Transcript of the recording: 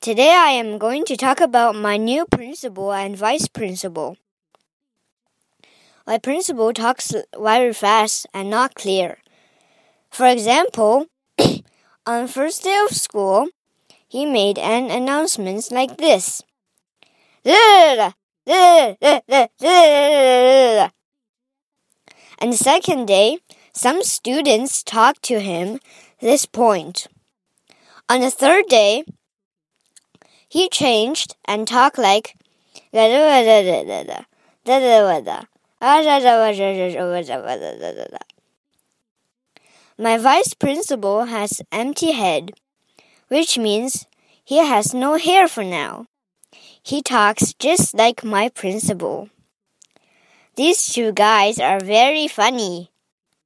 Today I am going to talk about my new principal and vice principal. My principal talks very fast and not clear. For example, on first day of school, he made an announcement like this. And the second day, some students talked to him this point. On the third day, he changed and talked like my vice principal has empty head, which means he has no hair for now. He talks just like my principal. These two guys are very funny.